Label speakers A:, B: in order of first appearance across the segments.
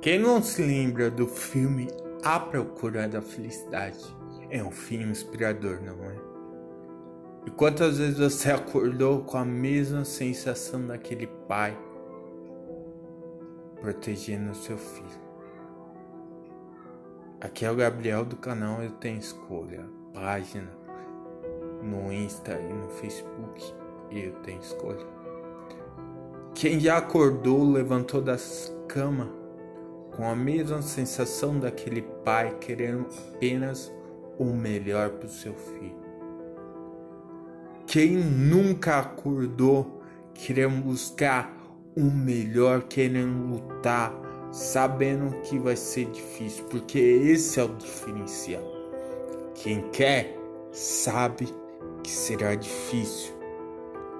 A: Quem não se lembra do filme A Procura da Felicidade? É um filme inspirador, não é? E quantas vezes você acordou com a mesma sensação daquele pai protegendo seu filho? Aqui é o Gabriel do canal Eu Tenho Escolha, página no Insta e no Facebook Eu Tenho Escolha. Quem já acordou, levantou das cama com a mesma sensação daquele pai querendo apenas o melhor para o seu filho. Quem nunca acordou querendo buscar o melhor, querendo lutar, sabendo que vai ser difícil, porque esse é o diferencial. Quem quer sabe que será difícil,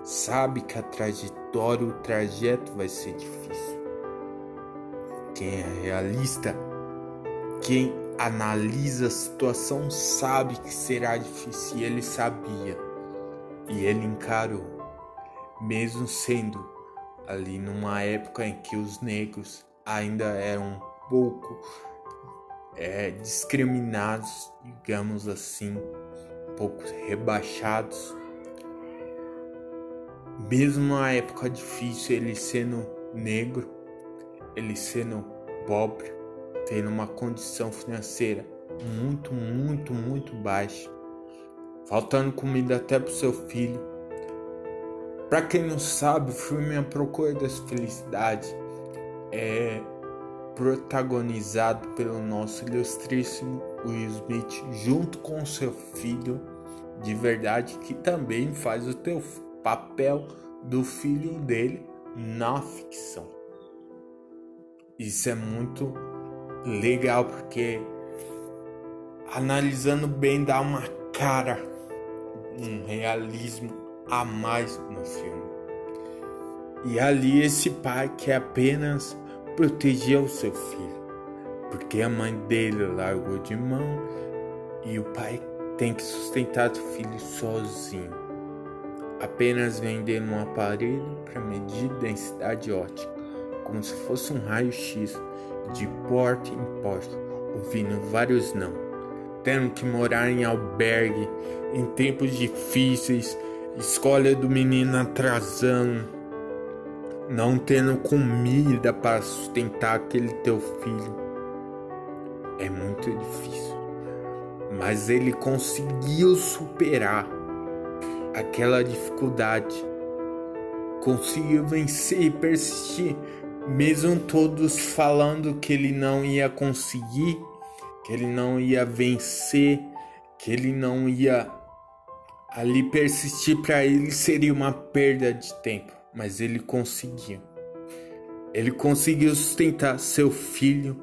A: sabe que a trajetória, o trajeto vai ser difícil. Quem é realista, quem analisa a situação sabe que será difícil e ele sabia e ele encarou, mesmo sendo ali numa época em que os negros ainda eram um pouco é, discriminados, digamos assim, um pouco rebaixados. Mesmo na época difícil, ele sendo negro, ele sendo pobre, tendo uma condição financeira muito, muito, muito baixa, faltando comida até para seu filho. Para quem não sabe, o filme A Procura das Felicidades é protagonizado pelo nosso ilustríssimo Will Smith junto com seu filho de verdade que também faz o teu papel do filho dele na ficção. Isso é muito legal porque analisando bem dá uma cara, um realismo a mais no filme. E ali esse pai que apenas protegia o seu filho, porque a mãe dele largou de mão e o pai tem que sustentar o filho sozinho, apenas vendendo um aparelho para medir densidade ótica, como se fosse um raio-x de porta em porta, ouvindo vários não, tendo que morar em albergue em tempos difíceis, escolha do menino atrasando não tendo comida para sustentar aquele teu filho. É muito difícil. Mas ele conseguiu superar aquela dificuldade. Conseguiu vencer e persistir, mesmo todos falando que ele não ia conseguir, que ele não ia vencer, que ele não ia ali persistir para ele seria uma perda de tempo mas ele conseguiu. Ele conseguiu sustentar seu filho,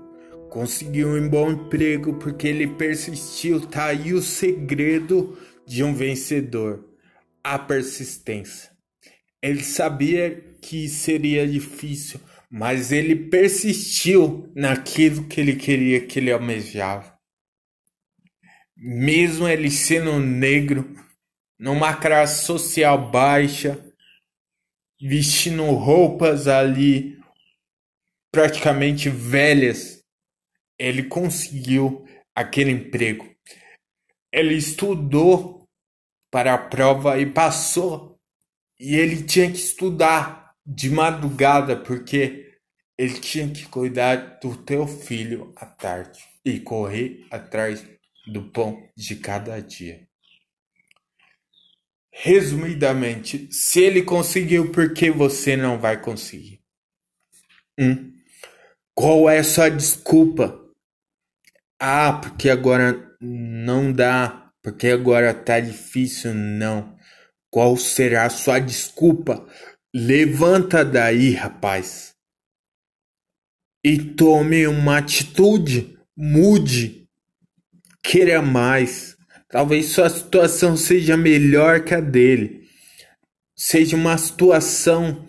A: conseguiu um bom emprego porque ele persistiu. Tá aí o segredo de um vencedor: a persistência. Ele sabia que seria difícil, mas ele persistiu naquilo que ele queria, que ele almejava. Mesmo ele sendo negro, numa classe social baixa, vestindo roupas ali praticamente velhas, ele conseguiu aquele emprego. Ele estudou para a prova e passou. E ele tinha que estudar de madrugada porque ele tinha que cuidar do teu filho à tarde e correr atrás do pão de cada dia. Resumidamente, se ele conseguiu, por que você não vai conseguir? Hum? Qual é a sua desculpa? Ah, porque agora não dá, porque agora tá difícil, não. Qual será a sua desculpa? Levanta daí, rapaz. E tome uma atitude, mude, queira mais. Talvez sua situação seja melhor que a dele. Seja uma situação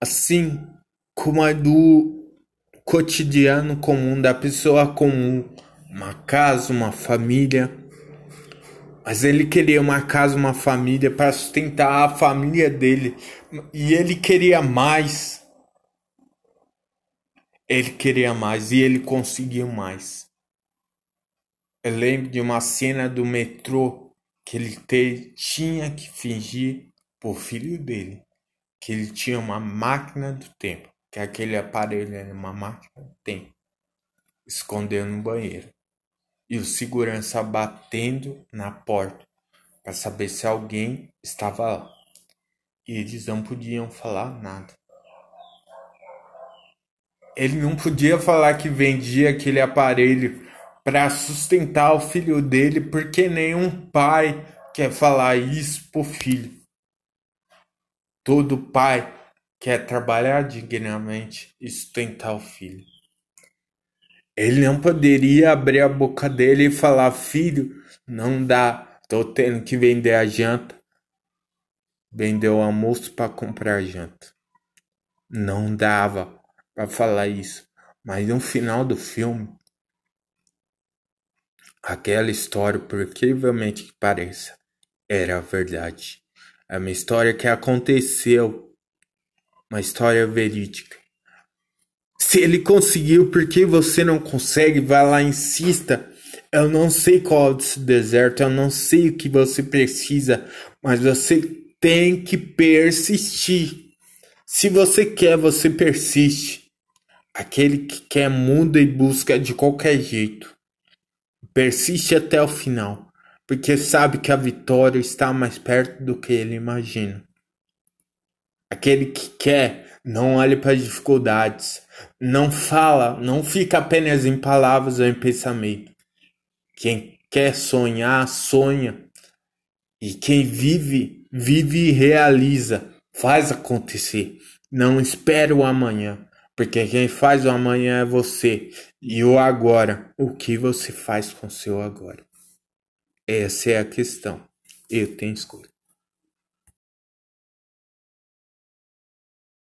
A: assim como a do cotidiano comum, da pessoa comum. Uma casa, uma família. Mas ele queria uma casa, uma família para sustentar a família dele. E ele queria mais. ele queria mais e ele conseguiu mais. Eu lembro de uma cena do metrô que ele te, tinha que fingir pro filho dele que ele tinha uma máquina do tempo, que aquele aparelho era uma máquina do tempo, escondeu no banheiro. E o segurança batendo na porta para saber se alguém estava lá. E eles não podiam falar nada. Ele não podia falar que vendia aquele aparelho para sustentar o filho dele, porque nenhum pai quer falar isso pro filho. Todo pai quer trabalhar dignamente e sustentar o filho. Ele não poderia abrir a boca dele e falar: Filho, não dá, tô tendo que vender a janta. Vender o almoço para comprar a janta. Não dava para falar isso. Mas no final do filme, aquela história, por incrivelmente que pareça, era verdade. É uma história que aconteceu. Uma história verídica. Se ele conseguiu, por que você não consegue? Vai lá, insista. Eu não sei qual é esse deserto, eu não sei o que você precisa, mas você tem que persistir. Se você quer, você persiste. Aquele que quer muda e busca de qualquer jeito. Persiste até o final porque sabe que a vitória está mais perto do que ele imagina. Aquele que quer, não olhe para as dificuldades, não fala, não fica apenas em palavras ou em pensamento. Quem quer sonhar, sonha. E quem vive, vive e realiza, faz acontecer. Não espere o amanhã, porque quem faz o amanhã é você. E o agora, o que você faz com o seu agora? Essa é a questão. Eu tenho escolha.